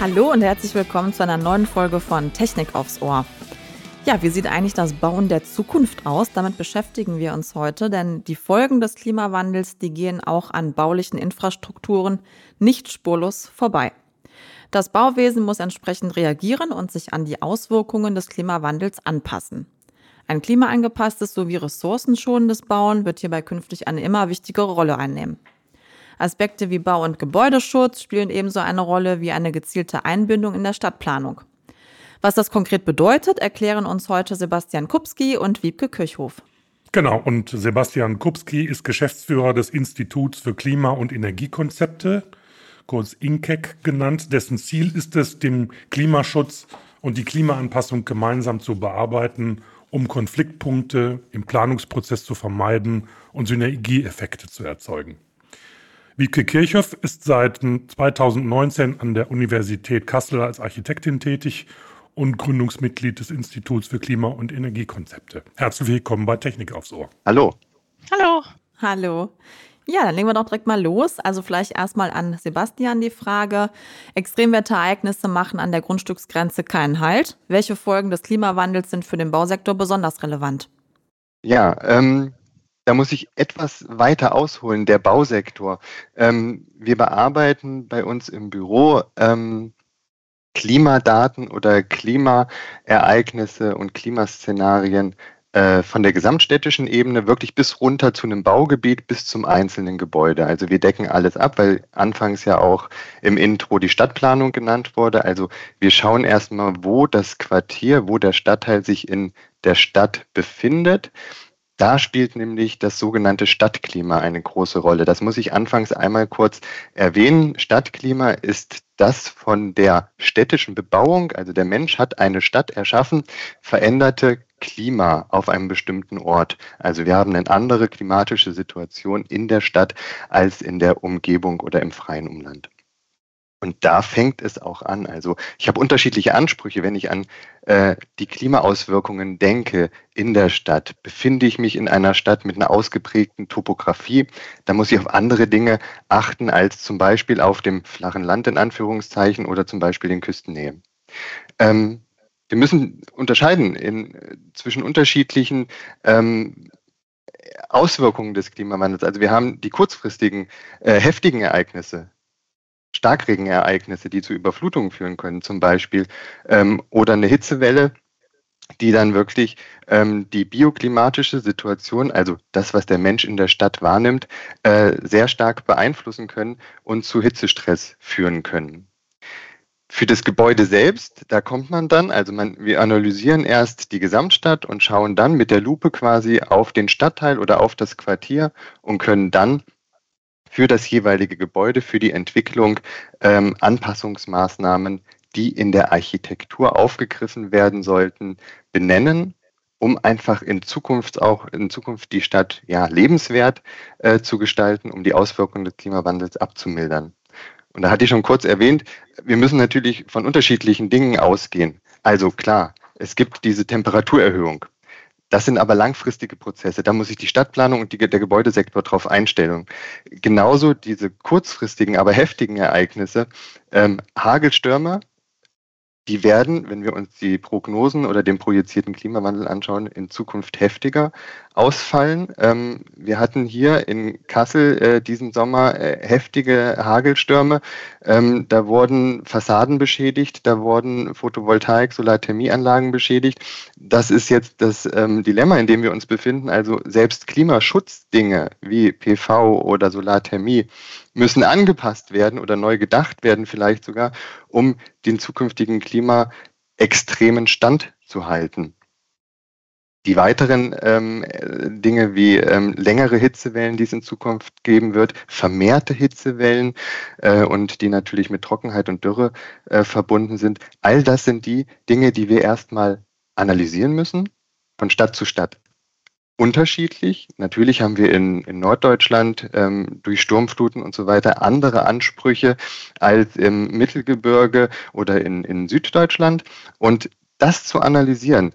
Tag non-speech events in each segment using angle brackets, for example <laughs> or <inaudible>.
Hallo und herzlich willkommen zu einer neuen Folge von Technik aufs Ohr. Ja, wie sieht eigentlich das Bauen der Zukunft aus? Damit beschäftigen wir uns heute, denn die Folgen des Klimawandels, die gehen auch an baulichen Infrastrukturen nicht spurlos vorbei. Das Bauwesen muss entsprechend reagieren und sich an die Auswirkungen des Klimawandels anpassen. Ein klimaangepasstes sowie ressourcenschonendes Bauen wird hierbei künftig eine immer wichtigere Rolle einnehmen. Aspekte wie Bau- und Gebäudeschutz spielen ebenso eine Rolle wie eine gezielte Einbindung in der Stadtplanung. Was das konkret bedeutet, erklären uns heute Sebastian Kupski und Wiebke Kirchhof. Genau, und Sebastian Kupski ist Geschäftsführer des Instituts für Klima- und Energiekonzepte, kurz INKEC genannt, dessen Ziel ist es, den Klimaschutz und die Klimaanpassung gemeinsam zu bearbeiten, um Konfliktpunkte im Planungsprozess zu vermeiden und Synergieeffekte zu erzeugen. Wiebke Kirchhoff ist seit 2019 an der Universität Kassel als Architektin tätig und Gründungsmitglied des Instituts für Klima- und Energiekonzepte. Herzlich willkommen bei Technik aufs Ohr. Hallo. Hallo. Hallo. Ja, dann legen wir doch direkt mal los. Also vielleicht erstmal an Sebastian die Frage. Extremwetterereignisse machen an der Grundstücksgrenze keinen Halt. Welche Folgen des Klimawandels sind für den Bausektor besonders relevant? Ja, ähm, da muss ich etwas weiter ausholen, der Bausektor. Ähm, wir bearbeiten bei uns im Büro ähm, Klimadaten oder Klimaereignisse und Klimaszenarien äh, von der gesamtstädtischen Ebene wirklich bis runter zu einem Baugebiet, bis zum einzelnen Gebäude. Also wir decken alles ab, weil anfangs ja auch im Intro die Stadtplanung genannt wurde. Also wir schauen erstmal, wo das Quartier, wo der Stadtteil sich in der Stadt befindet da spielt nämlich das sogenannte Stadtklima eine große Rolle. Das muss ich anfangs einmal kurz erwähnen. Stadtklima ist das von der städtischen Bebauung, also der Mensch hat eine Stadt erschaffen, veränderte Klima auf einem bestimmten Ort. Also wir haben eine andere klimatische Situation in der Stadt als in der Umgebung oder im freien Umland. Und da fängt es auch an. Also ich habe unterschiedliche Ansprüche, wenn ich an äh, die Klimaauswirkungen denke in der Stadt. Befinde ich mich in einer Stadt mit einer ausgeprägten Topografie, dann muss ich auf andere Dinge achten als zum Beispiel auf dem flachen Land in Anführungszeichen oder zum Beispiel in Küstennähe. Ähm, wir müssen unterscheiden in, zwischen unterschiedlichen ähm, Auswirkungen des Klimawandels. Also wir haben die kurzfristigen, äh, heftigen Ereignisse, Starkregenereignisse, die zu Überflutungen führen können, zum Beispiel, ähm, oder eine Hitzewelle, die dann wirklich ähm, die bioklimatische Situation, also das, was der Mensch in der Stadt wahrnimmt, äh, sehr stark beeinflussen können und zu Hitzestress führen können. Für das Gebäude selbst, da kommt man dann, also man, wir analysieren erst die Gesamtstadt und schauen dann mit der Lupe quasi auf den Stadtteil oder auf das Quartier und können dann für das jeweilige Gebäude, für die Entwicklung ähm, Anpassungsmaßnahmen, die in der Architektur aufgegriffen werden sollten, benennen, um einfach in Zukunft auch in Zukunft die Stadt ja lebenswert äh, zu gestalten, um die Auswirkungen des Klimawandels abzumildern. Und da hatte ich schon kurz erwähnt, wir müssen natürlich von unterschiedlichen Dingen ausgehen. Also klar, es gibt diese Temperaturerhöhung. Das sind aber langfristige Prozesse. Da muss sich die Stadtplanung und die, der Gebäudesektor darauf einstellen. Genauso diese kurzfristigen, aber heftigen Ereignisse, ähm, Hagelstürme, die werden, wenn wir uns die Prognosen oder den projizierten Klimawandel anschauen, in Zukunft heftiger ausfallen. Ähm, wir hatten hier in Kassel äh, diesen Sommer äh, heftige Hagelstürme. Ähm, da wurden Fassaden beschädigt, da wurden Photovoltaik, Solarthermieanlagen beschädigt. Das ist jetzt das ähm, Dilemma, in dem wir uns befinden. Also selbst Klimaschutzdinge wie PV oder Solarthermie müssen angepasst werden oder neu gedacht werden vielleicht sogar, um den zukünftigen Klimaextremen standzuhalten. Die weiteren ähm, Dinge wie ähm, längere Hitzewellen, die es in Zukunft geben wird, vermehrte Hitzewellen äh, und die natürlich mit Trockenheit und Dürre äh, verbunden sind, all das sind die Dinge, die wir erstmal analysieren müssen, von Stadt zu Stadt unterschiedlich. Natürlich haben wir in, in Norddeutschland ähm, durch Sturmfluten und so weiter andere Ansprüche als im Mittelgebirge oder in, in Süddeutschland. Und das zu analysieren,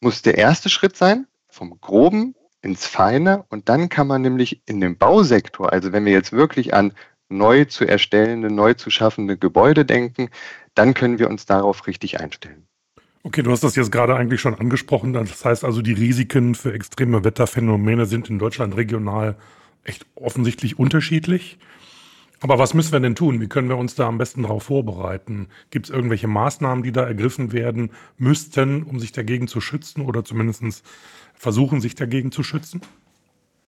muss der erste Schritt sein, vom Groben ins Feine. Und dann kann man nämlich in dem Bausektor, also wenn wir jetzt wirklich an neu zu erstellende, neu zu schaffende Gebäude denken, dann können wir uns darauf richtig einstellen. Okay, du hast das jetzt gerade eigentlich schon angesprochen. Das heißt also, die Risiken für extreme Wetterphänomene sind in Deutschland regional echt offensichtlich unterschiedlich. Aber was müssen wir denn tun? Wie können wir uns da am besten darauf vorbereiten? Gibt es irgendwelche Maßnahmen, die da ergriffen werden müssten, um sich dagegen zu schützen oder zumindest versuchen, sich dagegen zu schützen?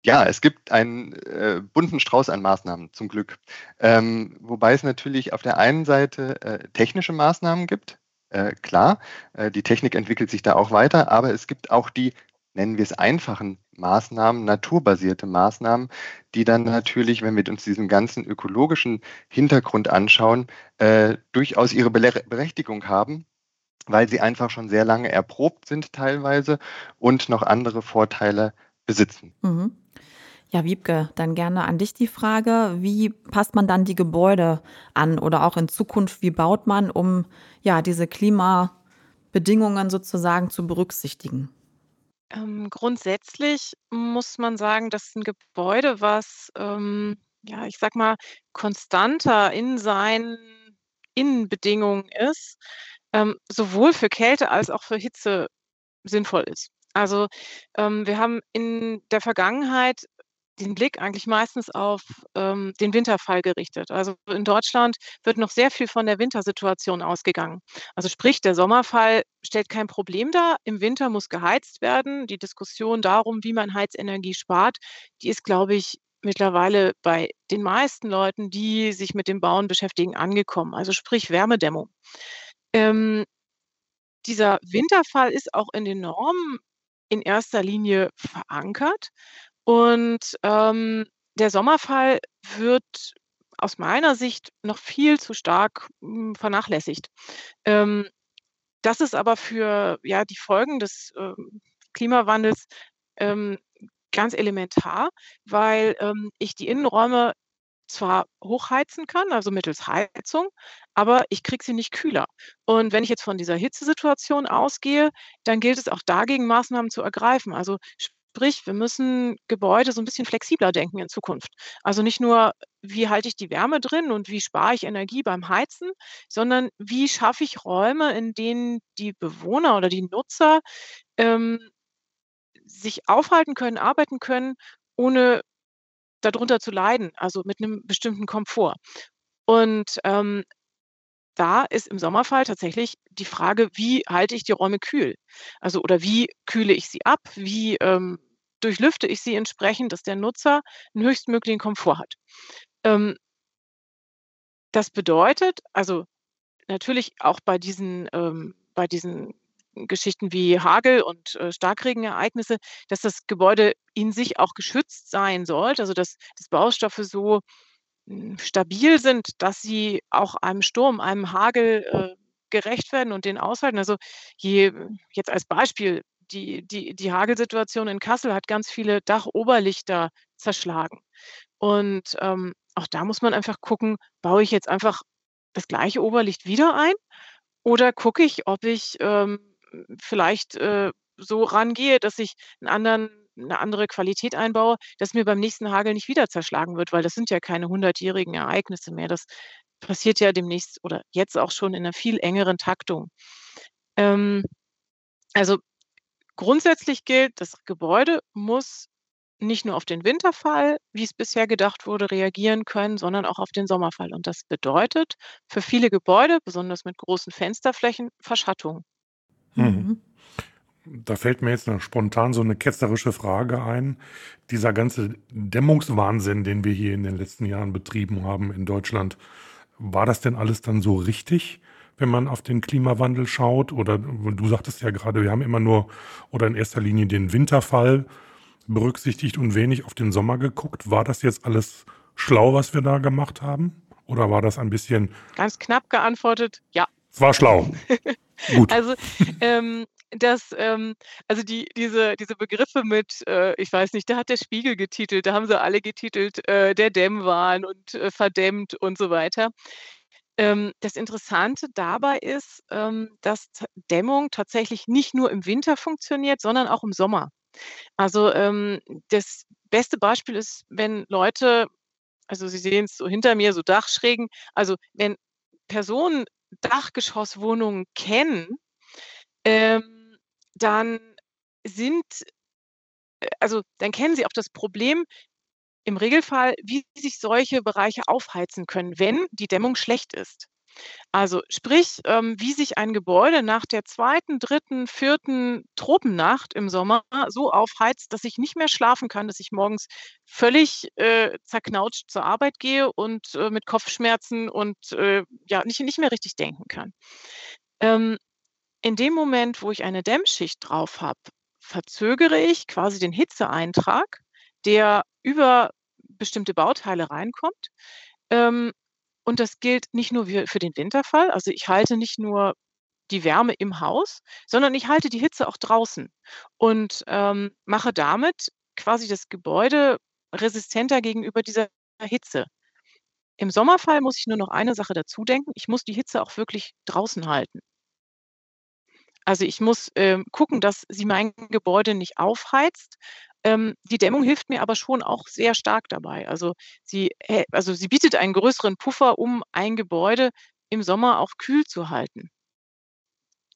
Ja, es gibt einen äh, bunten Strauß an Maßnahmen, zum Glück. Ähm, wobei es natürlich auf der einen Seite äh, technische Maßnahmen gibt. Äh, klar, äh, die Technik entwickelt sich da auch weiter, aber es gibt auch die, nennen wir es einfachen Maßnahmen, naturbasierte Maßnahmen, die dann natürlich, wenn wir uns diesen ganzen ökologischen Hintergrund anschauen, äh, durchaus ihre Berechtigung haben, weil sie einfach schon sehr lange erprobt sind teilweise und noch andere Vorteile besitzen. Mhm. Ja, Wiebke, dann gerne an dich die Frage, wie passt man dann die Gebäude an oder auch in Zukunft, wie baut man, um ja diese Klimabedingungen sozusagen zu berücksichtigen? Ähm, grundsätzlich muss man sagen, dass ein Gebäude, was, ähm, ja, ich sag mal, konstanter in seinen Innenbedingungen ist, ähm, sowohl für Kälte als auch für Hitze sinnvoll ist. Also, ähm, wir haben in der Vergangenheit den Blick eigentlich meistens auf, ähm, den Winterfall gerichtet. Also, in Deutschland wird noch sehr viel von der Wintersituation ausgegangen. Also, sprich, der Sommerfall stellt kein Problem dar. Im Winter muss geheizt werden. Die Diskussion darum, wie man Heizenergie spart, die ist, glaube ich, mittlerweile bei den meisten Leuten, die sich mit dem Bauen beschäftigen, angekommen. Also, sprich Wärmedämmung. Ähm, dieser Winterfall ist auch in den Normen in erster Linie verankert. Und, ähm, der Sommerfall wird aus meiner Sicht noch viel zu stark, hm, vernachlässigt. Ähm, das ist aber für, ja, die Folgen des, ähm, Klimawandels, ähm, ganz elementar, weil, ähm, ich die Innenräume zwar hochheizen kann, also mittels Heizung, aber ich kriege sie nicht kühler. Und wenn ich jetzt von dieser Hitzesituation ausgehe, dann gilt es auch dagegen Maßnahmen zu ergreifen. Also Sprich, wir müssen Gebäude so ein bisschen flexibler denken in Zukunft. Also nicht nur, wie halte ich die Wärme drin und wie spare ich Energie beim Heizen, sondern wie schaffe ich Räume, in denen die Bewohner oder die Nutzer ähm, sich aufhalten können, arbeiten können, ohne darunter zu leiden, also mit einem bestimmten Komfort. Und ähm, da ist im Sommerfall tatsächlich die Frage, wie halte ich die Räume kühl? Also oder wie kühle ich sie ab? Wie ähm, durchlüfte ich sie entsprechend, dass der Nutzer einen höchstmöglichen Komfort hat? Ähm, das bedeutet, also natürlich auch bei diesen, ähm, bei diesen Geschichten wie Hagel und äh, Starkregenereignisse, dass das Gebäude in sich auch geschützt sein sollte, also dass, dass Baustoffe so stabil sind, dass sie auch einem Sturm, einem Hagel äh, gerecht werden und den aushalten. Also je, jetzt als Beispiel, die, die, die Hagelsituation in Kassel hat ganz viele Dachoberlichter zerschlagen. Und ähm, auch da muss man einfach gucken, baue ich jetzt einfach das gleiche Oberlicht wieder ein oder gucke ich, ob ich ähm, vielleicht äh, so rangehe, dass ich einen anderen 'ne andere Qualität einbaue, dass mir beim nächsten Hagel nicht wieder zerschlagen wird, weil das sind ja keine hundertjährigen Ereignisse mehr. Das passiert ja demnächst oder jetzt auch schon in einer viel engeren Taktung. Ähm, also, grundsätzlich gilt, das Gebäude muss nicht nur auf den Winterfall, wie es bisher gedacht wurde, reagieren können, sondern auch auf den Sommerfall. Und das bedeutet für viele Gebäude, besonders mit großen Fensterflächen, Verschattung. Mhm. Da fällt mir jetzt spontan so eine ketzerische Frage ein. Dieser ganze Dämmungswahnsinn, den wir hier in den letzten Jahren betrieben haben in Deutschland, war das denn alles dann so richtig, wenn man auf den Klimawandel schaut? Oder du sagtest ja gerade, wir haben immer nur oder in erster Linie den Winterfall berücksichtigt und wenig auf den Sommer geguckt. War das jetzt alles schlau, was wir da gemacht haben? Oder war das ein bisschen. Ganz knapp geantwortet, ja. Es war schlau. <laughs> Gut. Also ähm, dass ähm, also die, diese, diese Begriffe mit, äh, ich weiß nicht, da hat der Spiegel getitelt, da haben sie alle getitelt, äh, der Dämmwahn und äh, verdämmt und so weiter. Ähm, das Interessante dabei ist, ähm, dass Dämmung tatsächlich nicht nur im Winter funktioniert, sondern auch im Sommer. Also ähm, das beste Beispiel ist, wenn Leute, also Sie sehen es so hinter mir, so Dachschrägen, also wenn Personen Dachgeschosswohnungen kennen, ähm, dann sind äh, also, dann kennen Sie auch das Problem im Regelfall, wie sich solche Bereiche aufheizen können, wenn die Dämmung schlecht ist. Also sprich, ähm, wie sich ein Gebäude nach der zweiten, dritten, vierten Tropennacht im Sommer so aufheizt, dass ich nicht mehr schlafen kann, dass ich morgens völlig äh, zerknautscht zur Arbeit gehe und äh, mit Kopfschmerzen und äh, ja, nicht, nicht mehr richtig denken kann. Ähm, in dem Moment, wo ich eine Dämmschicht drauf habe, verzögere ich quasi den Hitzeeintrag, der über bestimmte Bauteile reinkommt. Ähm, und das gilt nicht nur für den Winterfall. Also ich halte nicht nur die Wärme im Haus, sondern ich halte die Hitze auch draußen und ähm, mache damit quasi das Gebäude resistenter gegenüber dieser Hitze. Im Sommerfall muss ich nur noch eine Sache dazu denken. Ich muss die Hitze auch wirklich draußen halten. Also ich muss ähm, gucken, dass sie mein Gebäude nicht aufheizt. Ähm, die Dämmung hilft mir aber schon auch sehr stark dabei. Also sie, also sie bietet einen größeren Puffer, um ein Gebäude im Sommer auch kühl zu halten.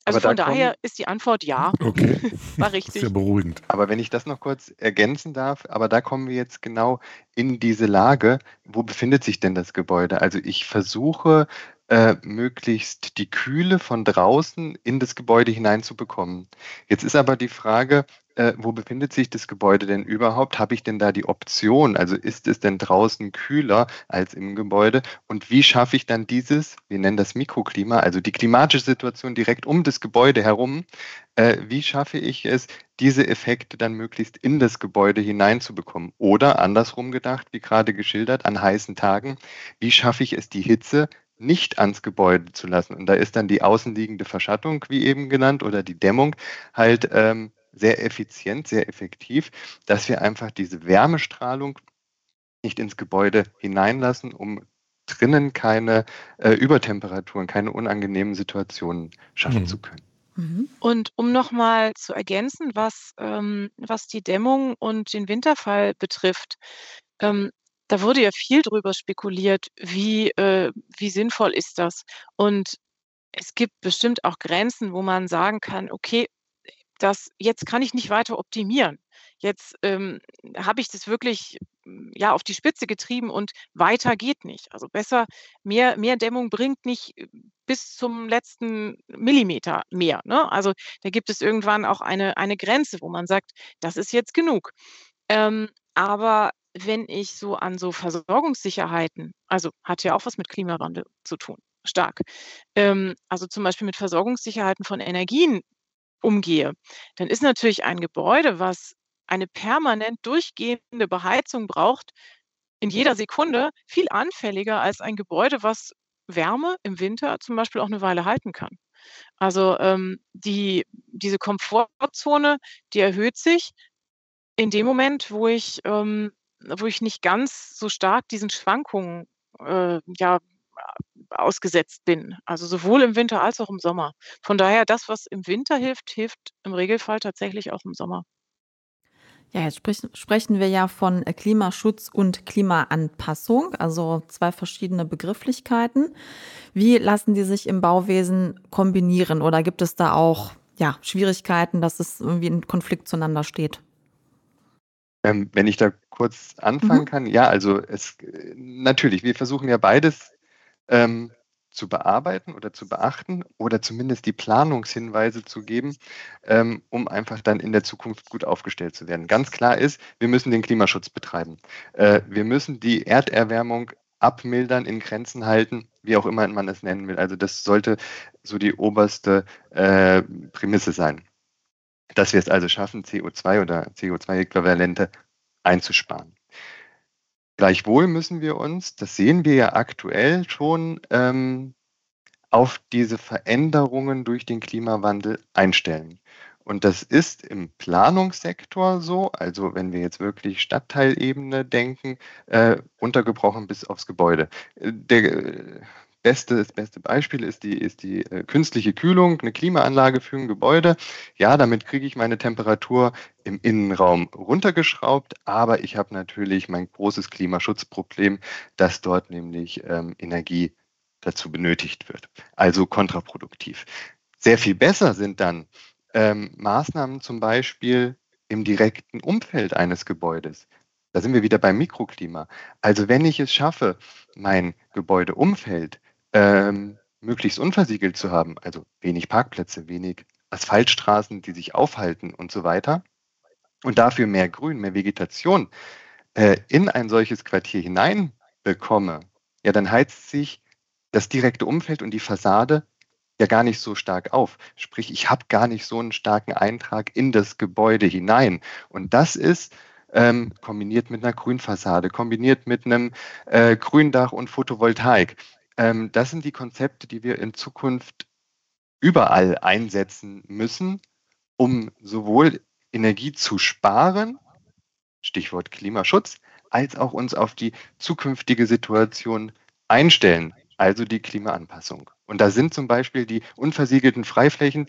Also von daher ist die Antwort ja. <laughs> Okay. <laughs> War richtig. Sehr beruhigend. Aber wenn ich das noch kurz ergänzen darf, aber da kommen wir jetzt genau in diese Lage, wo befindet sich denn das Gebäude? Also ich versuche äh, möglichst die Kühle von draußen in das Gebäude hineinzubekommen. Jetzt ist aber die Frage, äh, wo befindet sich das Gebäude denn überhaupt? Habe ich denn da die Option? Also ist es denn draußen kühler als im Gebäude? Und wie schaffe ich dann dieses, wir nennen das Mikroklima, also die klimatische Situation direkt um das Gebäude herum, äh, wie schaffe ich es, diese Effekte dann möglichst in das Gebäude hineinzubekommen? Oder andersrum gedacht, wie gerade geschildert, an heißen Tagen, wie schaffe ich es, die Hitze nicht ans Gebäude zu lassen. Und da ist dann die außenliegende Verschattung, wie eben genannt, oder die Dämmung halt ähm, sehr effizient, sehr effektiv, dass wir einfach diese Wärmestrahlung nicht ins Gebäude hineinlassen, um drinnen keine äh, Übertemperaturen, keine unangenehmen Situationen schaffen mhm. zu können. Mhm. Und um nochmal zu ergänzen, was, ähm, was die Dämmung und den Winterfall betrifft, ähm, da wurde ja viel drüber spekuliert, wie, äh, wie sinnvoll ist das? Und es gibt bestimmt auch Grenzen, wo man sagen kann, okay, das jetzt kann ich nicht weiter optimieren. Jetzt ähm, habe ich das wirklich hm, ja auf die Spitze getrieben und weiter geht nicht. Also besser mehr, mehr Dämmung bringt nicht äh, bis zum letzten Millimeter mehr. Ne? Also da gibt es irgendwann auch eine, eine Grenze, wo man sagt, das ist jetzt genug. Ähm, aber wenn ich so an so Versorgungssicherheiten, also hat ja auch was mit Klimawandel zu tun, stark. Ähm, also zum Beispiel mit Versorgungssicherheiten von Energien umgehe, dann ist natürlich ein Gebäude, was eine permanent durchgehende Beheizung braucht, in jeder Sekunde viel anfälliger als ein Gebäude, was Wärme im Winter zum Beispiel auch eine Weile halten kann. Also ähm, die, diese Komfortzone, die erhöht sich in dem Moment, wo ich ähm, wo ich nicht ganz so stark diesen Schwankungen, äh, ja, ausgesetzt bin. Also sowohl im Winter als auch im Sommer. Von daher, das, was im Winter hilft, hilft im Regelfall tatsächlich auch im Sommer. Ja, jetzt sprich, sprechen wir ja von Klimaschutz und Klimaanpassung, also zwei verschiedene Begrifflichkeiten. Wie lassen die sich im Bauwesen kombinieren oder gibt es da auch ja, Schwierigkeiten, dass es irgendwie in Konflikt zueinander steht? Ähm, wenn ich da kurz anfangen mhm. kann, ja, also es natürlich, wir versuchen ja beides ähm, zu bearbeiten oder zu beachten oder zumindest die Planungshinweise zu geben, ähm, um einfach dann in der Zukunft gut aufgestellt zu werden. Ganz klar ist, wir müssen den Klimaschutz betreiben. Äh, wir müssen die Erderwärmung abmildern, in Grenzen halten, wie auch immer man es nennen will. Also das sollte so die oberste äh, Prämisse sein dass wir es also schaffen, CO2 oder CO2-Äquivalente einzusparen. Gleichwohl müssen wir uns, das sehen wir ja aktuell schon, ähm, auf diese Veränderungen durch den Klimawandel einstellen. Und das ist im Planungssektor so, also wenn wir jetzt wirklich Stadtteilebene denken, äh, untergebrochen bis aufs Gebäude. Äh, der, beste, das beste Beispiel ist die, ist die äh, künstliche Kühlung, eine Klimaanlage für ein Gebäude. Ja, damit kriege ich meine Temperatur im Innenraum runtergeschraubt, aber ich habe natürlich mein großes Klimaschutzproblem, dass dort nämlich ähm, Energie dazu benötigt wird. Also kontraproduktiv. Sehr viel besser sind dann ähm, Maßnahmen zum Beispiel im direkten Umfeld eines Gebäudes. Da sind wir wieder beim Mikroklima. Also wenn ich es schaffe, mein Gebäudeumfeld ähm, möglichst unversiegelt zu haben, also wenig Parkplätze, wenig Asphaltstraßen, die sich aufhalten und so weiter, und dafür mehr Grün, mehr Vegetation äh, in ein solches Quartier hinein bekomme, ja, dann heizt sich das direkte Umfeld und die Fassade ja gar nicht so stark auf. Sprich, ich habe gar nicht so einen starken Eintrag in das Gebäude hinein. Und das ist ähm, kombiniert mit einer Grünfassade, kombiniert mit einem äh, Gründach und Photovoltaik. Ähm, das sind die Konzepte, die wir in Zukunft überall einsetzen müssen, um sowohl Energie zu sparen, Stichwort Klimaschutz, als auch uns auf die zukünftige Situation einstellen, also die Klimaanpassung. Und da sind zum Beispiel die unversiegelten Freiflächen,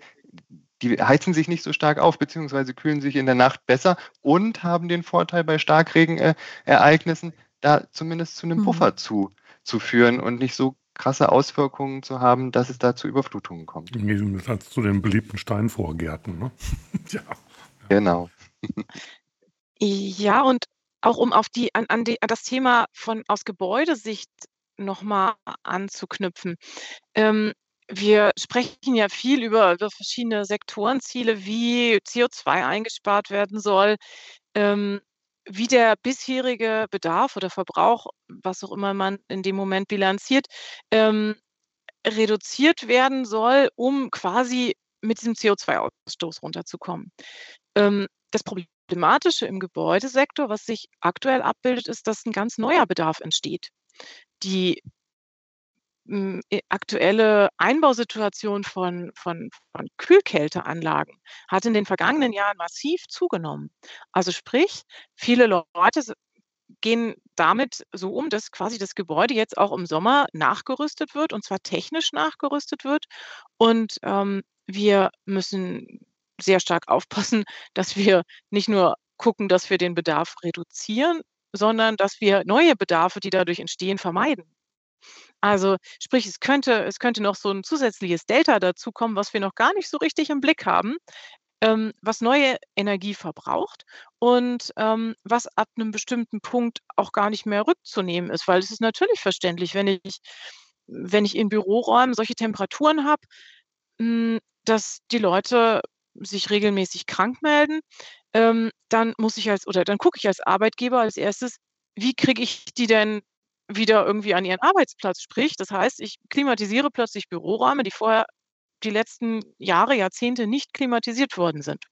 die heizen sich nicht so stark auf, beziehungsweise kühlen sich in der Nacht besser und haben den Vorteil bei Starkregenereignissen, da zumindest zu einem mhm. Puffer zu, zu führen und nicht so krasse Auswirkungen zu haben, dass es da zu Überflutungen kommt. Im Gegensatz zu den beliebten Steinvorgärten. Ne? <laughs> ja. Genau. ja, und auch um auf die, an, an, die, an das Thema von aus Gebäudesicht nochmal anzuknüpfen. Ähm, wir sprechen ja viel über, über verschiedene Sektorenziele, wie CO2 eingespart werden soll, ähm, wie der bisherige Bedarf oder Verbrauch, was auch immer man in dem Moment bilanziert, ähm, reduziert werden soll, um quasi mit diesem CO2-Ausstoß runterzukommen. Ähm, das Problematische im Gebäudesektor, was sich aktuell abbildet, ist, dass ein ganz neuer Bedarf entsteht. Die aktuelle Einbausituation von von von Kühlkälteanlagen hat in den vergangenen Jahren massiv zugenommen. Also sprich, viele Leute gehen damit so um, dass quasi das Gebäude jetzt auch im Sommer nachgerüstet wird, und zwar technisch nachgerüstet wird. Und, ähm, wir müssen sehr stark aufpassen, <laughs> dass wir nicht nur gucken, dass wir den Bedarf reduzieren, sondern dass wir neue Bedarfe, die dadurch entstehen, vermeiden. Also, sprich, es könnte es könnte noch so ein zusätzliches Delta dazukommen, was wir noch gar nicht so richtig im Blick haben, ähm, was neue Energie verbraucht und, ähm, was ab einem bestimmten Punkt auch gar nicht mehr rückzunehmen ist. Weil es ist natürlich verständlich, wenn ich wenn ich in Büroräumen solche Temperaturen habe, hm, dass die Leute sich regelmäßig krank melden, ähm, dann muss ich als oder dann gucke ich als Arbeitgeber als erstes, wie kriege ich die denn wieder irgendwie an ihren Arbeitsplatz. Sprich, das heißt, ich klimatisiere plötzlich Büroräume, die vorher die letzten Jahre, Jahrzehnte nicht klimatisiert worden sind.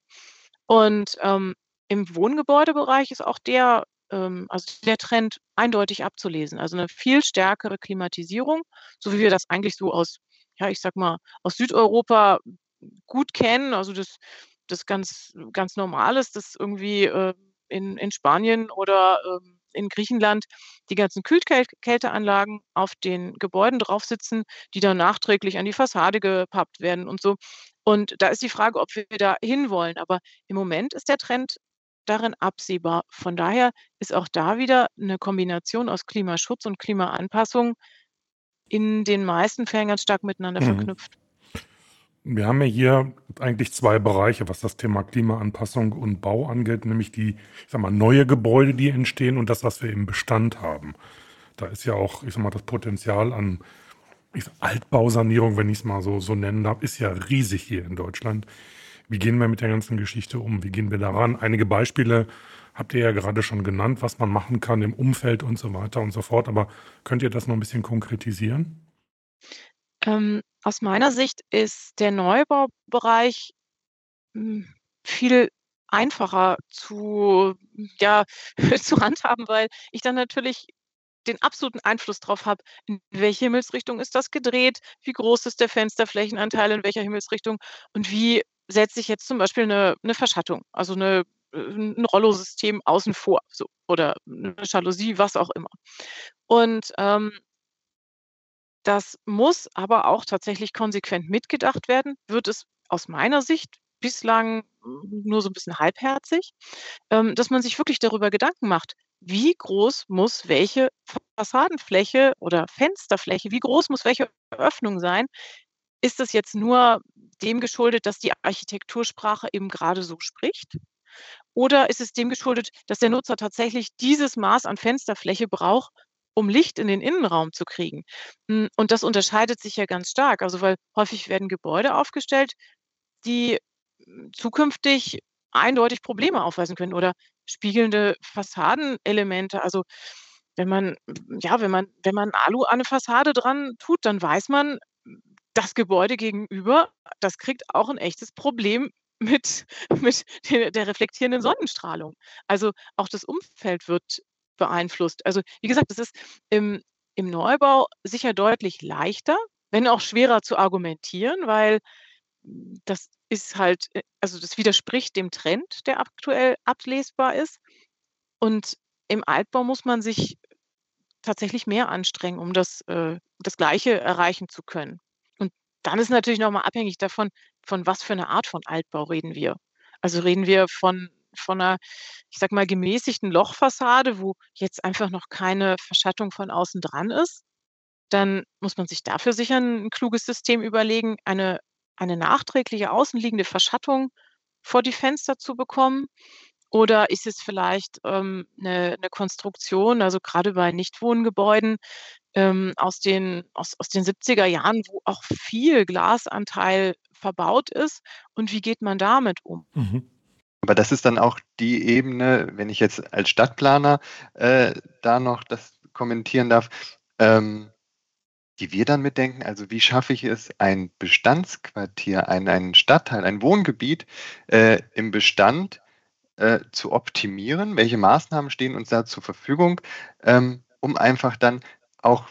Und ähm, im Wohngebäudebereich ist auch der, ähm, also der Trend eindeutig abzulesen. Also eine viel stärkere Klimatisierung, so wie wir das eigentlich so aus, ja, ich sag mal, aus Südeuropa gut kennen. Also das, das ganz, ganz normal ist, dass irgendwie äh, in, in Spanien oder ähm, in Griechenland die ganzen Kühlkälteanlagen auf den Gebäuden drauf sitzen, die dann nachträglich an die Fassade gepappt werden und so. Und da ist die Frage, ob wir da hinwollen. Aber im Moment ist der Trend darin absehbar. Von daher ist auch da wieder eine Kombination aus Klimaschutz und Klimaanpassung in den meisten Fällen ganz stark miteinander mhm. verknüpft. Wir haben ja hier eigentlich zwei Bereiche, was das Thema Klimaanpassung und Bau angeht, nämlich die, ich sag mal, neue Gebäude, die entstehen und das, was wir im Bestand haben. Da ist ja auch, ich sag mal, das Potenzial an sag, Altbausanierung, wenn ich es mal so, so nennen darf, ist ja riesig hier in Deutschland. Wie gehen wir mit der ganzen Geschichte um? Wie gehen wir daran? Einige Beispiele habt ihr ja gerade schon genannt, was man machen kann im Umfeld und so weiter und so fort. Aber könnt ihr das noch ein bisschen konkretisieren? Ähm, aus meiner Sicht ist der Neubaubereich, hm, viel einfacher zu ja, <laughs> zu handhaben, weil ich dann natürlich den absoluten Einfluss drauf habe, in welche Himmelsrichtung ist das gedreht, wie groß ist der Fensterflächenanteil in welcher Himmelsrichtung und wie setze ich jetzt zum Beispiel eine 'ne Verschattung, also eine äh, 'n Rollosystem außen vor, so oder eine Jalousie, was auch immer. Und, ähm das muss aber auch tatsächlich konsequent mitgedacht werden, wird es aus meiner Sicht bislang nur so ein bisschen halbherzig, ähm, dass man sich wirklich darüber Gedanken macht: wie groß muss welche Fassadenfläche oder Fensterfläche, wie groß muss welche Öffnung sein? Ist das jetzt nur dem geschuldet, dass die Architektursprache eben gerade so spricht? Oder ist es dem geschuldet, dass der Nutzer tatsächlich dieses Maß an Fensterfläche braucht, um Licht in den Innenraum zu kriegen? Hm, und das unterscheidet sich ja ganz stark. Also, weil häufig werden Gebäude aufgestellt, die hm, zukünftig eindeutig Probleme aufweisen können oder spiegelnde Fassadenelemente. Also, wenn man ja, wenn man wenn man Alu an 'ne Fassade dran tut, dann weiß man, das Gebäude gegenüber, das kriegt auch 'n echtes Problem mit <laughs> mit der reflektierenden Sonnenstrahlung. Also, auch das Umfeld wird beeinflusst. Also, wie gesagt, das ist im im Neubau sicher deutlich leichter, wenn auch schwerer zu argumentieren, weil das ist halt äh, also, das widerspricht dem Trend, der aktuell ablesbar ist. Und im Altbau muss man sich tatsächlich mehr anstrengen, um das äh, das Gleiche erreichen zu können. Und dann ist natürlich noch mal abhängig davon, von was für 'ne Art von Altbau reden wir. Also, reden wir von von 'ner, ich sage mal, gemäßigten Lochfassade, wo jetzt einfach noch keine Verschattung von außen dran ist, dann muss man sich dafür sicher 'n kluges System überlegen, eine eine nachträgliche außenliegende Verschattung vor die Fenster zu bekommen. Oder ist es vielleicht, ähm, 'ne 'ne Konstruktion, also, grade bei Nichtwohngebäuden, ähm, aus den aus aus den 70er Jahren, wo auch viel Glasanteil verbaut ist und wie geht man damit um? Mhm. Aber das ist dann auch die Ebene, wenn ich jetzt als Stadtplaner, äh, da noch das kommentieren darf, ähm, die wir dann mitdenken. Also, wie schaffe ich es, ein Bestandsquartier, ein ein Stadtteil, ein Wohngebiet, äh, im Bestand, äh, zu optimieren? Welche Maßnahmen stehen uns da zur Verfügung, ähm, um einfach dann auch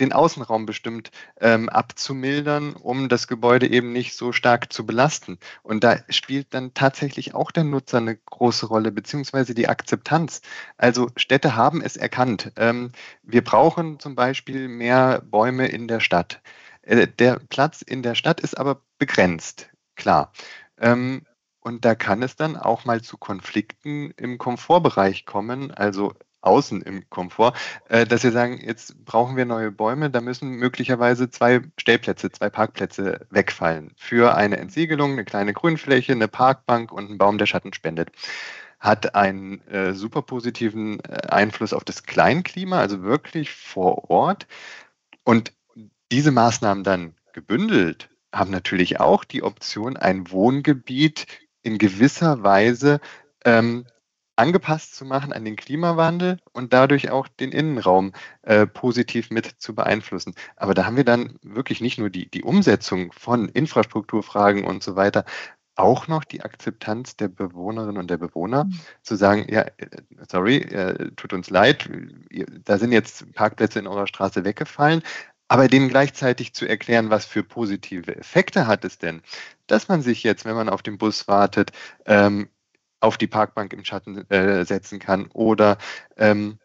den Außenraum bestimmt, ähm, abzumildern, um das Gebäude eben nicht so stark zu belasten. Und da spielt dann tatsächlich auch der Nutzer 'ne große Rolle, beziehungsweise die Akzeptanz. Also, Städte haben es erkannt. Ähm, wir brauchen zum Beispiel mehr Bäume in der Stadt. Äh, der Platz in der Stadt ist aber begrenzt, klar. Ähm, und da kann es dann auch mal zu Konflikten im Komfortbereich kommen, also außen im Komfort, äh, dass wir sagen, jetzt brauchen wir neue Bäume, da müssen möglicherweise 2 Stellplätze, 2 Parkplätze wegfallen für eine Entsiegelung, 'ne kleine Grünfläche, 'ne Parkbank und 'n Baum, der Schatten spendet. Hat einen, äh, super positiven, äh, Einfluss auf das Kleinklima, also wirklich vor Ort. Und diese Maßnahmen dann gebündelt haben natürlich auch die Option, ein Wohngebiet in gewisser Weise, ähm, angepasst zu machen an den Klimawandel und dadurch auch den Innenraum, äh, positiv mit zu beeinflussen. Aber da haben wir dann wirklich nicht nur die die Umsetzung von Infrastrukturfragen und so weiter, auch noch die Akzeptanz der Bewohnerinnen und der Bewohner Mhm. zu sagen: „Ja, äh, sorry, äh, tut uns leid, da sind jetzt Parkplätze in eurer Straße weggefallen.“ Aber denen gleichzeitig zu erklären, was für positive Effekte hat es denn, dass man sich jetzt, wenn man auf den Bus wartet, ähm, auf die Parkbank im Schatten, äh, setzen kann oder, ähm,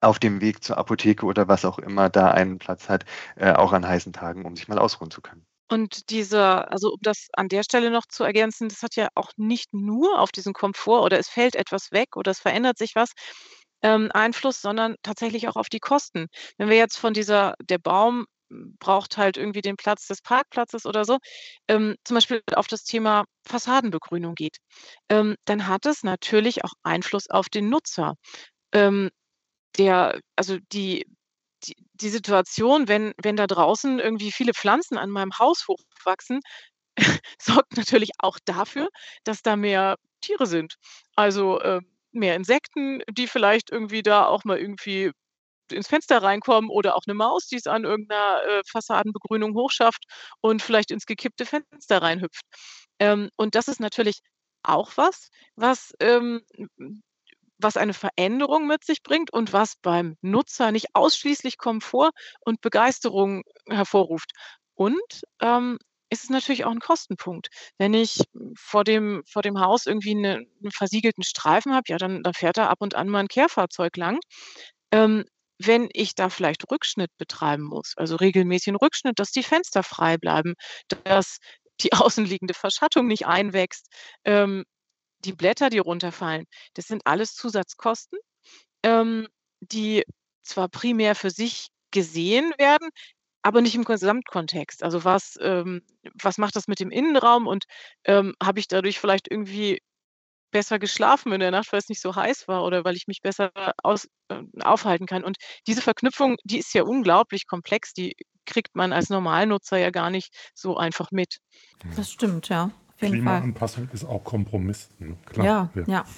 auf dem Weg zur Apotheke oder was auch immer da einen Platz hat, äh, auch an heißen Tagen, um sich mal ausruhen zu können. Und dieser also, um das an der Stelle noch zu ergänzen, das hat ja auch nicht nur auf diesen Komfort oder es fällt etwas weg oder es verändert sich was, ähm, Einfluss, sondern tatsächlich auch auf die Kosten. Wenn wir jetzt von dieser der Baum braucht halt irgendwie den Platz des Parkplatzes oder so, ähm, zum Beispiel auf das Thema Fassadenbegrünung geht, ähm, dann hat es natürlich auch Einfluss auf den Nutzer. Ähm, der also, die die die Situation, wenn wenn da draußen irgendwie viele Pflanzen an meinem Haus hochwachsen, <laughs> sorgt natürlich auch dafür, dass da mehr Tiere sind. Also, äh, mehr Insekten, die vielleicht irgendwie da auch mal irgendwie ins Fenster reinkommen oder auch 'ne Maus, die es an irgend 'ner, äh, Fassadenbegrünung hochschafft und vielleicht ins gekippte Fenster reinhüpft. Ähm, und das ist natürlich auch was, was, ähm, was eine Veränderung mit sich bringt und was beim Nutzer nicht ausschließlich Komfort und Begeisterung hervorruft. Und, ähm, es ist natürlich auch 'n Kostenpunkt. Wenn ich vor dem vor dem Haus irgendwie 'ne 'n versiegelten Streifen habe, ja, dann dann fährt da ab und an mal 'n Kehrfahrzeug lang. Ähm, wenn ich da vielleicht Rückschnitt betreiben muss, also, regelmäßigen Rückschnitt, dass die Fenster frei bleiben, dass die <laughs> außenliegende Verschattung nicht einwächst, ähm, die Blätter, die runterfallen, das sind alles Zusatzkosten. ähm, die zwar primär für sich gesehen werden, aber nicht im Gesamtkontext. Also was ähm, was macht das mit dem Innenraum und, ähm, habe ich dadurch vielleicht irgendwie besser geschlafen in der Nacht, weil es nicht so heiß war oder weil ich mich besser aus äh, aufhalten kann. Und diese Verknüpfung, die ist ja unglaublich komplex, die kriegt man als Normalnutzer ja gar nicht so einfach mit. Das stimmt, ja. Klimaanpassung ist auch Kompromiss, ne? Klar, Ja, ja. <laughs>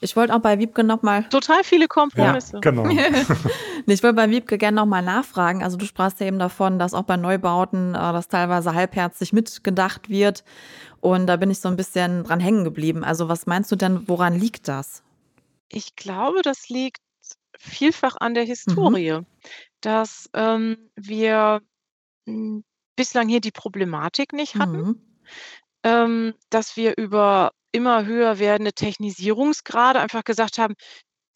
Ich wollte auch bei Wiebke noch mal Total viele Ja, Kompromisse. genau. <laughs> Nee, ich wollte bei Wiebke gerne noch mal nachfragen. Also, du sprachst ja eben davon, dass auch bei Neubauten, äh, das teilweise halbherzig mitgedacht wird. Und da bin ich so ein bisschen dran hängen geblieben. Also, was meinst du denn, woran liegt das? Ich glaube, das liegt vielfach an der Mhm. Historie, dass, ähm, wir, hm, bislang hier die Problematik nicht hatten, Mhm. Ähm, dass wir über immer höher werdende Technisierungsgrade einfach gesagt haben: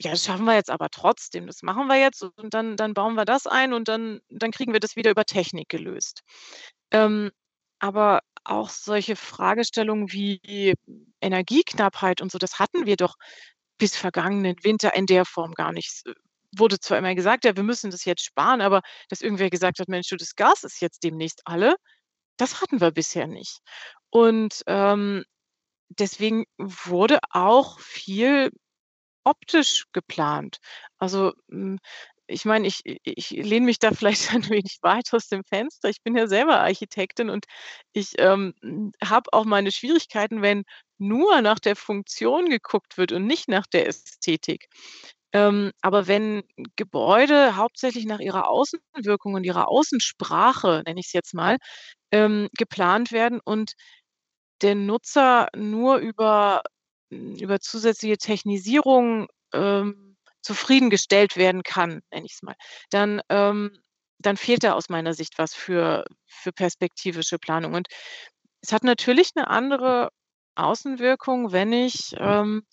„Ja, das schaffen wir jetzt aber trotzdem. Das machen wir jetzt und dann dann bauen wir das ein und dann dann kriegen wir das wieder über Technik gelöst.“ Ähm, aber auch solche Fragestellungen wie Energieknappheit und so, das hatten wir doch bis vergangenen Winter in der Form gar nicht. S wurde zwar immer gesagt: „Ja, wir müssen das jetzt sparen“, aber dass irgendwer gesagt hat: „Mensch das Gas ist jetzt demnächst alle“, das hatten wir bisher nicht. Und, ähm, deswegen wurde auch viel optisch geplant. Also, hm, ich meine, ich ich lehne mich da vielleicht <laughs> ein wenig weit aus dem Fenster. Ich bin ja selber Architektin und ich, ähm, hm, habe auch meine Schwierigkeiten, wenn nur nach der Funktion geguckt wird und nicht nach der Ästhetik. Ähm, aber wenn Gebäude hauptsächlich nach ihrer Außenwirkung und ihrer Außensprache, nenne ich es jetzt mal, ähm, geplant werden und der Nutzer nur über hm, über zusätzliche Technisierung, ähm, zufriedengestellt werden kann, nenne ich es mal, dann ähm, dann fehlt da aus meiner Sicht was für für perspektivische Planung. Und es hat natürlich 'ne andere Außenwirkung, wenn ich ähm,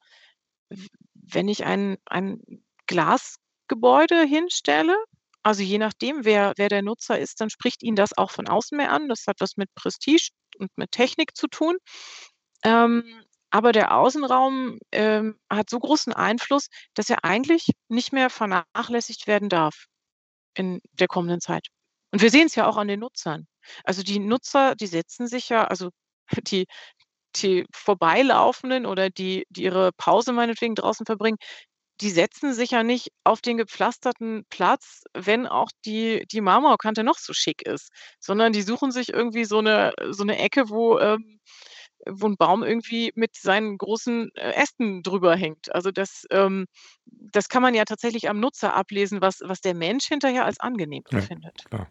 wenn ich ein ein Glasgebäude hinstelle. Also, je nachdem, wer wer der Nutzer ist, dann spricht ihn das auch von außen mehr an. Das hat was mit Prestige und mit Technik zu tun. Ähm, aber der Außenraum, ähm, hat so großen Einfluss, dass er eigentlich nicht mehr vernachlässigt werden darf in der kommenden Zeit. Und wir sehen's ja auch an den Nutzern. Also, die Nutzer, die setzen sich ja also, <laughs> die die Vorbeilaufenden oder die die ihre Pause meinetwegen draußen verbringen, die setzen sich ja nicht auf den gepflasterten Platz, wenn auch die die Marmorkante noch so schick ist, sondern die suchen sich irgendwie so 'ne so 'ne Ecke, wo ähm, wo 'n Baum irgendwie mit seinen großen, äh, Ästen drüber hängt. Also, das ähm, das kann man ja tatsächlich am Nutzer ablesen, was was der Mensch hinterher als angenehm Ja, empfindet. klar.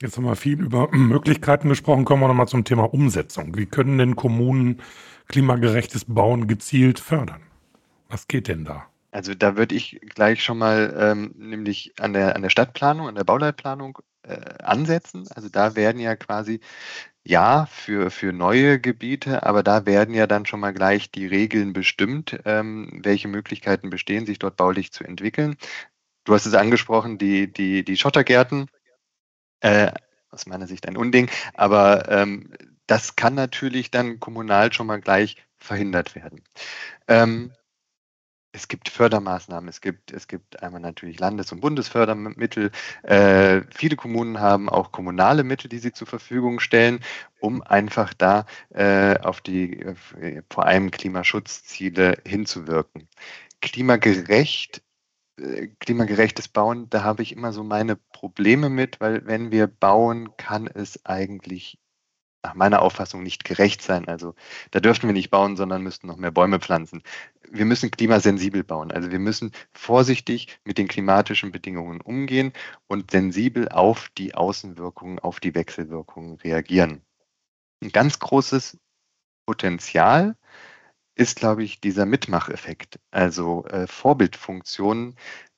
Jetzt haben wir viel über <clears throat> Möglichkeiten gesprochen. Kommen wir noch mal zum Thema Umsetzung. Wie können denn Kommunen klimagerechtes Bauen gezielt fördern? Was geht denn da? Also, da würde ich gleich schon mal, ähm, nämlich an der an der Stadtplanung, an der Bauleitplanung, äh, ansetzen. Also, da werden ja quasi ja, für für neue Gebiete, aber da werden ja dann schon mal gleich die Regeln bestimmt, ähm, welche Möglichkeiten bestehen, sich dort baulich zu entwickeln. Du hast es angesprochen, die die die Schottergärten, äh, aus meiner Sicht ein Unding, aber, ähm, das kann natürlich dann kommunal schon mal gleich verhindert werden. Ähm, es gibt Fördermaßnahmen. Es gibt es gibt einmal natürlich Landes und Bundesfördermittel. Äh, viele Kommunen haben auch kommunale Mittel, die sie zur Verfügung stellen, um einfach da, äh, auf die äh, vor allem Klimaschutzziele hinzuwirken. Klimagerecht äh, klimagerechtes Bauen, da habe ich immer so meine Probleme mit, weil wenn wir bauen, kann es eigentlich nach meiner Auffassung nicht gerecht sein. Also, da dürften wir nicht bauen, sondern müssten noch mehr Bäume pflanzen. Wir müssen klimasensibel bauen. Also, wir müssen vorsichtig mit den klimatischen Bedingungen umgehen und sensibel auf die Außenwirkungen, auf die Wechselwirkungen reagieren. 'N ganz großes Potenzial ist, glaube ich, dieser Mitmacheffekt, also, äh, Vorbildfunktionen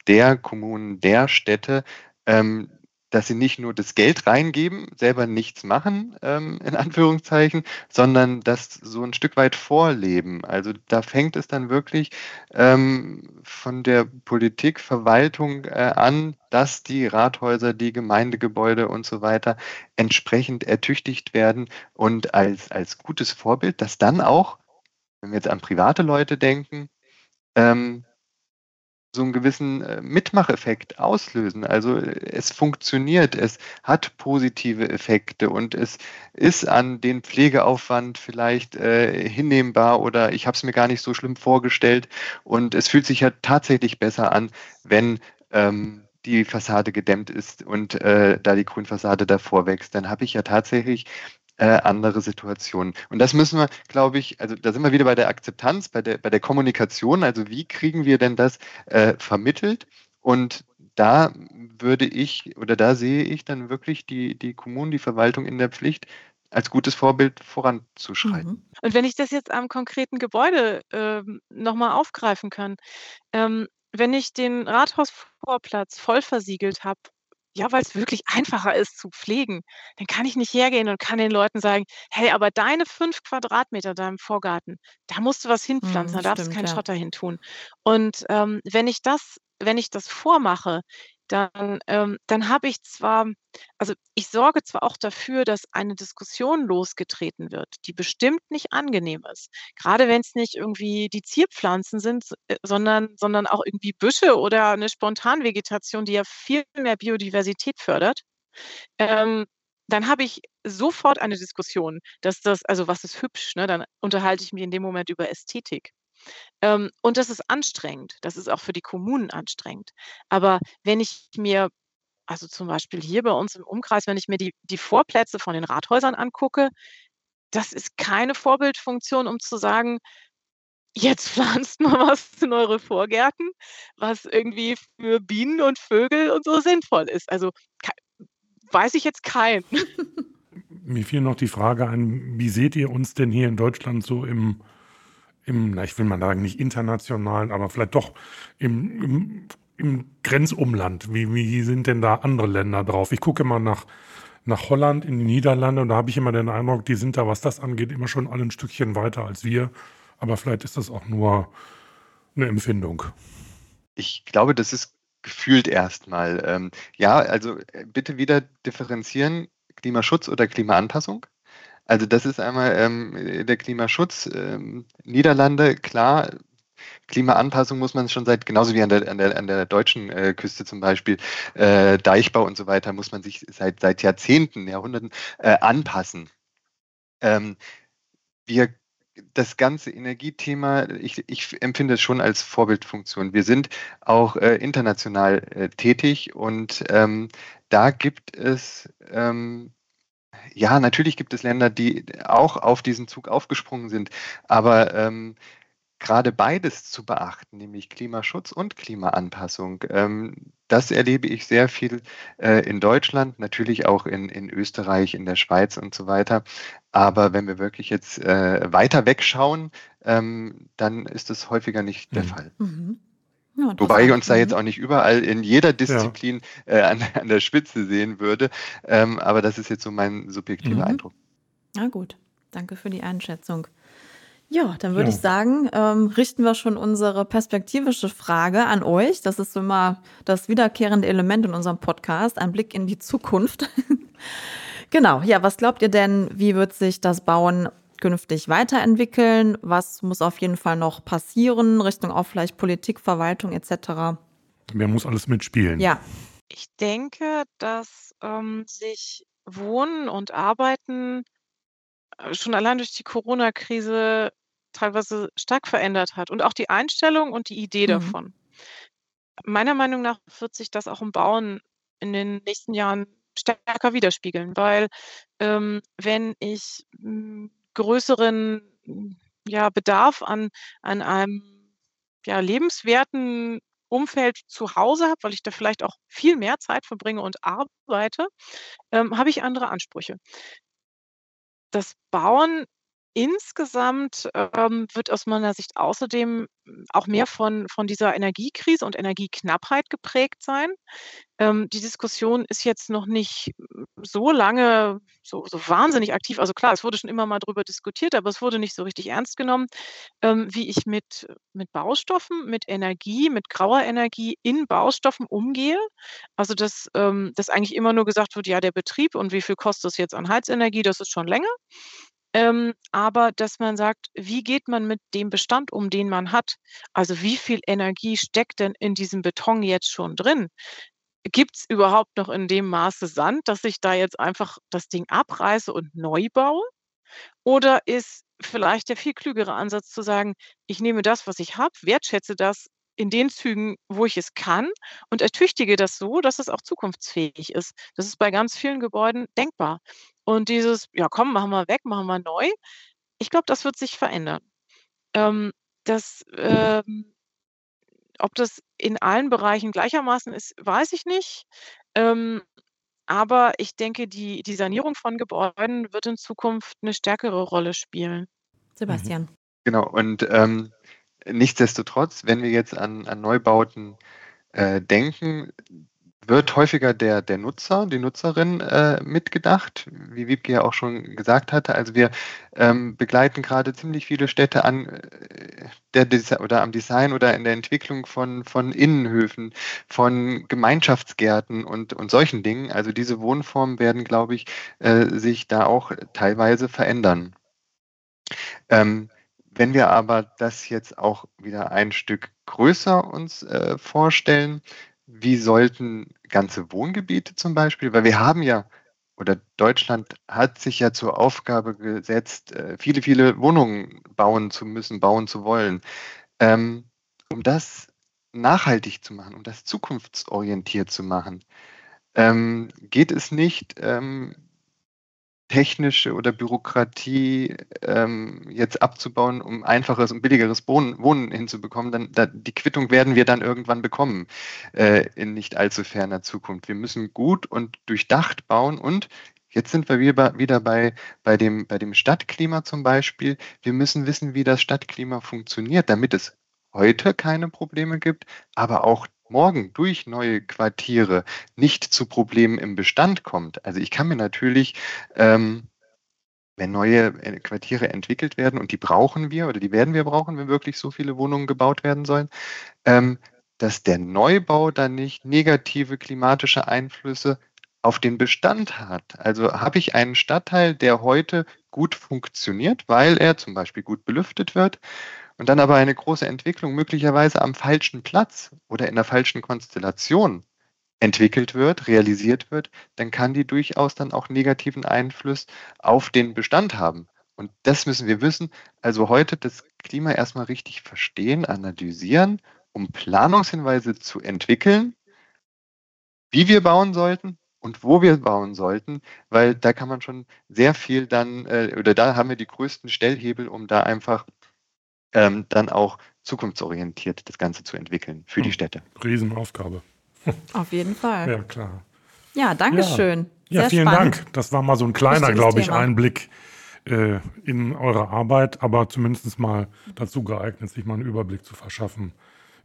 der Kommunen, der Städte, ähm, dass sie nicht nur das Geld reingeben, selber nichts machen, ähm, in Anführungszeichen, sondern das so 'n Stück weit vorleben. Also, da fängt es dann wirklich, ähm, von der Politik, Verwaltung, äh, an, dass die Rathäuser, die Gemeindegebäude und so weiter entsprechend ertüchtigt werden und als als gutes Vorbild, dass dann auch, wenn wir jetzt an private Leute denken, ähm so einen gewissen äh, Mitmacheffekt auslösen. Also es funktioniert, es hat positive Effekte und es ist an den Pflegeaufwand vielleicht äh, hinnehmbar oder ich habe es mir gar nicht so schlimm vorgestellt und es fühlt sich ja tatsächlich besser an, wenn ähm, die Fassade gedämmt ist und äh, da die Grünfassade davor wächst, dann habe ich ja tatsächlich äh, andere Situationen. Und das müssen wir, glaube ich, also da sind wir wieder bei der Akzeptanz, bei der, bei der Kommunikation. Also wie kriegen wir denn das äh, vermittelt? Und da würde ich oder da sehe ich dann wirklich die, die Kommunen, die Verwaltung in der Pflicht, als gutes Vorbild voranzuschreiten. Mhm. Und wenn ich das jetzt am konkreten Gebäude äh, nochmal aufgreifen kann, ähm, wenn ich den Rathausvorplatz voll versiegelt habe ja, weil es wirklich einfacher ist zu pflegen. Dann kann ich nicht hergehen und kann den Leuten sagen: „Hey, aber deine 5 Quadratmeter da im Vorgarten, da musst du was hinpflanzen, Mhm, da darfst du keinen ja. Schotter hintun.“ Und, ähm, wenn ich das wenn ich das vormache, dann ähm, dann habe ich zwar also, ich sorge zwar auch dafür, dass eine Diskussion losgetreten wird, die bestimmt nicht angenehm ist. Grade wenn's nicht irgendwie die Zierpflanzen sind, äh, sondern sondern auch irgendwie Büsche oder 'ne Spontanvegetation, die ja viel mehr Biodiversität fördert. Ähm, dann habe ich sofort eine Diskussion, dass das also, was ist hübsch, ne? Dann unterhalte ich mich in dem Moment über Ästhetik. Ähm, und das ist anstrengend. Das ist auch für die Kommunen anstrengend. Aber wenn ich mir also, zum Beispiel hier bei uns im Umkreis, wenn ich mir die die Vorplätze von den Rathäusern angucke, das ist keine Vorbildfunktion, um zu sagen: „Jetzt <laughs> pflanzt mal was in eure Vorgärten, was irgendwie für Bienen und Vögel und so sinnvoll ist.“ Also, weiß ich jetzt keinen. <laughs> Mir fiel noch die Frage ein, wie seht ihr uns denn hier in Deutschland so im im, na, ich will mal sagen, nicht internationalen, aber vielleicht doch im im im Grenzumland? Wie wie sind denn da andere Länder drauf? Ich gucke immer nach nach Holland, in die Niederlande und da habe ich immer den Eindruck, die sind da, was das angeht, immer schon alle 'n Stückchen weiter als wir. Aber vielleicht ist das auch nur 'ne Empfindung. Ich glaube, das ist gefühlt erst mal. Ähm, ja, also, äh, bitte wieder differenzieren, Klimaschutz oder Klimaanpassung. Also, das ist einmal, ähm, äh, der Klimaschutz, ähm, Niederlande, klar, Klimaanpassung muss man schon seit genauso wie an der an der an der deutschen, äh, Küste zum Beispiel, äh, Deichbau und so weiter, muss man sich seit seit Jahrzehnten, Jahrhunderten, äh, anpassen. Ähm, wir das ganze Energiethema, ich ich empfinde es schon als Vorbildfunktion. Wir sind auch, äh, international, äh, tätig und, ähm, da gibt es, ähm ja, natürlich gibt es Länder, die auch auf diesen Zug aufgesprungen sind, aber, ähm, grade beides zu beachten, nämlich Klimaschutz und Klimaanpassung, ähm, das erlebe ich sehr viel, äh, in Deutschland, natürlich auch in in Österreich, in der Schweiz und so weiter. Aber wenn wir wirklich jetzt, äh, weiter wegschauen, ähm, dann ist das häufiger nicht der Mhm. Fall. Mhm. Ja, Wobei ich uns da jetzt Mhm. auch nicht überall in jeder Ja. Disziplin, äh, an an der Spitze sehen würde, ähm, aber das ist jetzt so mein subjektiver Mhm. Eindruck. Na gut, danke für die Einschätzung. Ja, dann würde ich Ja. sagen, ähm, richten wir schon unsere perspektivische Frage an euch. Das ist so immer das wiederkehrende Element in unserem Podcast, ein Blick in die Zukunft. <laughs> Genau, ja, was glaubt ihr denn, wie wird sich das Bauen künftig weiterentwickeln? Was muss auf jeden Fall noch passieren, Richtung auch vielleicht Politik, Verwaltung et cetera? Wer muss alles mitspielen? Ja. Ich denke, dass, ähm, sich Wohnen und Arbeiten, äh, schon allein durch die Corona-Krise teilweise stark verändert hat und auch die Einstellung und die Idee Mhm. davon. Meiner Meinung nach wird sich das auch im Bauen in den nächsten Jahren stärker widerspiegeln, weil, ähm, wenn ich, hm, größeren, ja, Bedarf an an einem, ja, lebenswerten Umfeld zu Hause habe, weil ich da vielleicht auch viel mehr Zeit verbringe und arbeite, ähm, habe ich andere Ansprüche. Das Bauen insgesamt, ähm, wird aus meiner Sicht außerdem, hm, auch mehr von von dieser Energiekrise und Energieknappheit geprägt sein. Ähm, die Diskussion ist jetzt noch nicht, hm, so lange so so wahnsinnig aktiv. Also klar, es wurde schon immer mal drüber diskutiert, aber es wurde nicht so richtig ernst genommen, ähm, wie ich mit mit Baustoffen, mit Energie, mit grauer Energie in Baustoffen umgehe. Also, dass ähm, dass eigentlich immer nur gesagt wird: „Ja, der Betrieb und wie viel kostet es jetzt an Heizenergie, das ist schon länger.“ Ähm, aber dass man sagt, wie geht man mit dem Bestand um, den man hat? Also wie viel Energie steckt denn in diesem Beton jetzt schon drin? Gibt es überhaupt noch in dem Maße Sand, dass ich da jetzt einfach das Ding abreiße und neu baue? Oder ist vielleicht der viel klügere Ansatz zu sagen, ich nehme das, was ich habe, wertschätze das in den Zügen, wo ich es kann und ertüchtige das so, dass es auch zukunftsfähig ist. Das ist bei ganz vielen Gebäuden denkbar. Und dieses, ja komm, machen wir weg, machen wir neu, ich glaube, das wird sich verändern. Ähm, das, ähm, ob das in allen Bereichen gleichermaßen ist, weiß ich nicht. Ähm, aber ich denke, die, die Sanierung von Gebäuden wird in Zukunft eine stärkere Rolle spielen. Sebastian. Genau, und ähm, nichtsdestotrotz, wenn wir jetzt an, an Neubauten äh, denken, wird häufiger der, der Nutzer, die Nutzerin äh, mitgedacht, wie Wiebke ja auch schon gesagt hatte. Also wir ähm, begleiten gerade ziemlich viele Städte an äh, der oder am Design oder in der Entwicklung von, von Innenhöfen, von Gemeinschaftsgärten und, und solchen Dingen. Also diese Wohnformen werden, glaube ich, äh, sich da auch teilweise verändern. Ähm, wenn wir aber das jetzt auch wieder ein Stück größer uns äh, vorstellen, wie sollten ganze Wohngebiete zum Beispiel, weil wir haben ja, oder Deutschland hat sich ja zur Aufgabe gesetzt, äh, viele, viele Wohnungen bauen zu müssen, bauen zu wollen. Ähm, um das nachhaltig zu machen, um das zukunftsorientiert zu machen, ähm, geht es nicht, ähm, technische oder Bürokratie ähm, jetzt abzubauen, um einfaches und billigeres Wohnen, hinzubekommen, dann da, die Quittung werden wir dann irgendwann bekommen äh, in nicht allzu ferner Zukunft. Wir müssen gut und durchdacht bauen und Jetzt sind wir wieder, wieder bei, bei, dem, bei dem Stadtklima zum Beispiel. Wir müssen wissen, wie das Stadtklima funktioniert, damit es heute keine Probleme gibt, aber auch morgen durch neue Quartiere nicht zu Problemen im Bestand kommt. Also ich kann mir natürlich, ähm, wenn neue äh, Quartiere entwickelt werden und die brauchen wir oder die werden wir brauchen, wenn wirklich so viele Wohnungen gebaut werden sollen, ähm, dass der Neubau dann nicht negative klimatische Einflüsse auf den Bestand hat. Also habe ich einen Stadtteil, der heute gut funktioniert, weil er zum Beispiel gut belüftet wird und dann aber eine große Entwicklung möglicherweise am falschen Platz oder in der falschen Konstellation entwickelt wird, realisiert wird, dann kann die durchaus dann auch negativen Einfluss auf den Bestand haben. Und das müssen wir wissen. Also heute das Klima erstmal richtig verstehen, analysieren, um Planungshinweise zu entwickeln, wie wir bauen sollten und wo wir bauen sollten, weil da kann man schon sehr viel dann, äh, oder da haben wir die größten Stellhebel, um da einfach ähm, dann auch zukunftsorientiert das Ganze zu entwickeln für hm. die Städte. Riesenaufgabe. <laughs> Auf jeden Fall. Ja, klar. Ja, danke schön. Ja, vielen spannend. Dank. Das war mal so ein kleiner, glaube ich, Thema. Einblick äh, in eure Arbeit, aber zumindest mal dazu geeignet, sich mal einen Überblick zu verschaffen,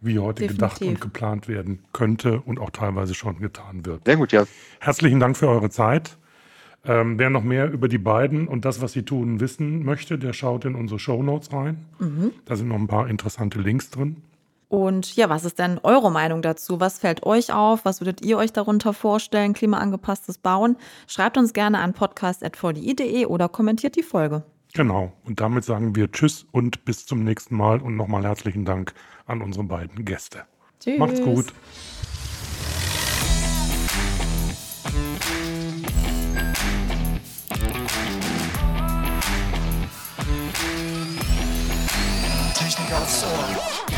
wie heute Definitiv. gedacht und geplant werden könnte und auch teilweise schon getan wird. Sehr gut, ja. Herzlichen Dank für eure Zeit. Ähm, wer noch mehr über die beiden und das, was sie tun, wissen möchte, der schaut in unsere Show Notes rein. Mhm. Da sind noch ein paar interessante Links drin. Und ja, was ist denn eure Meinung dazu? Was fällt euch auf? Was würdet ihr euch darunter vorstellen? Klimaangepasstes Bauen? Schreibt uns gerne an podcast.vdi.de oder kommentiert die Folge. Genau. Und damit sagen wir Tschüss und bis zum nächsten Mal und nochmal herzlichen Dank an unsere beiden Gäste. Tschüss. Macht's gut. Technik aufs Ohr.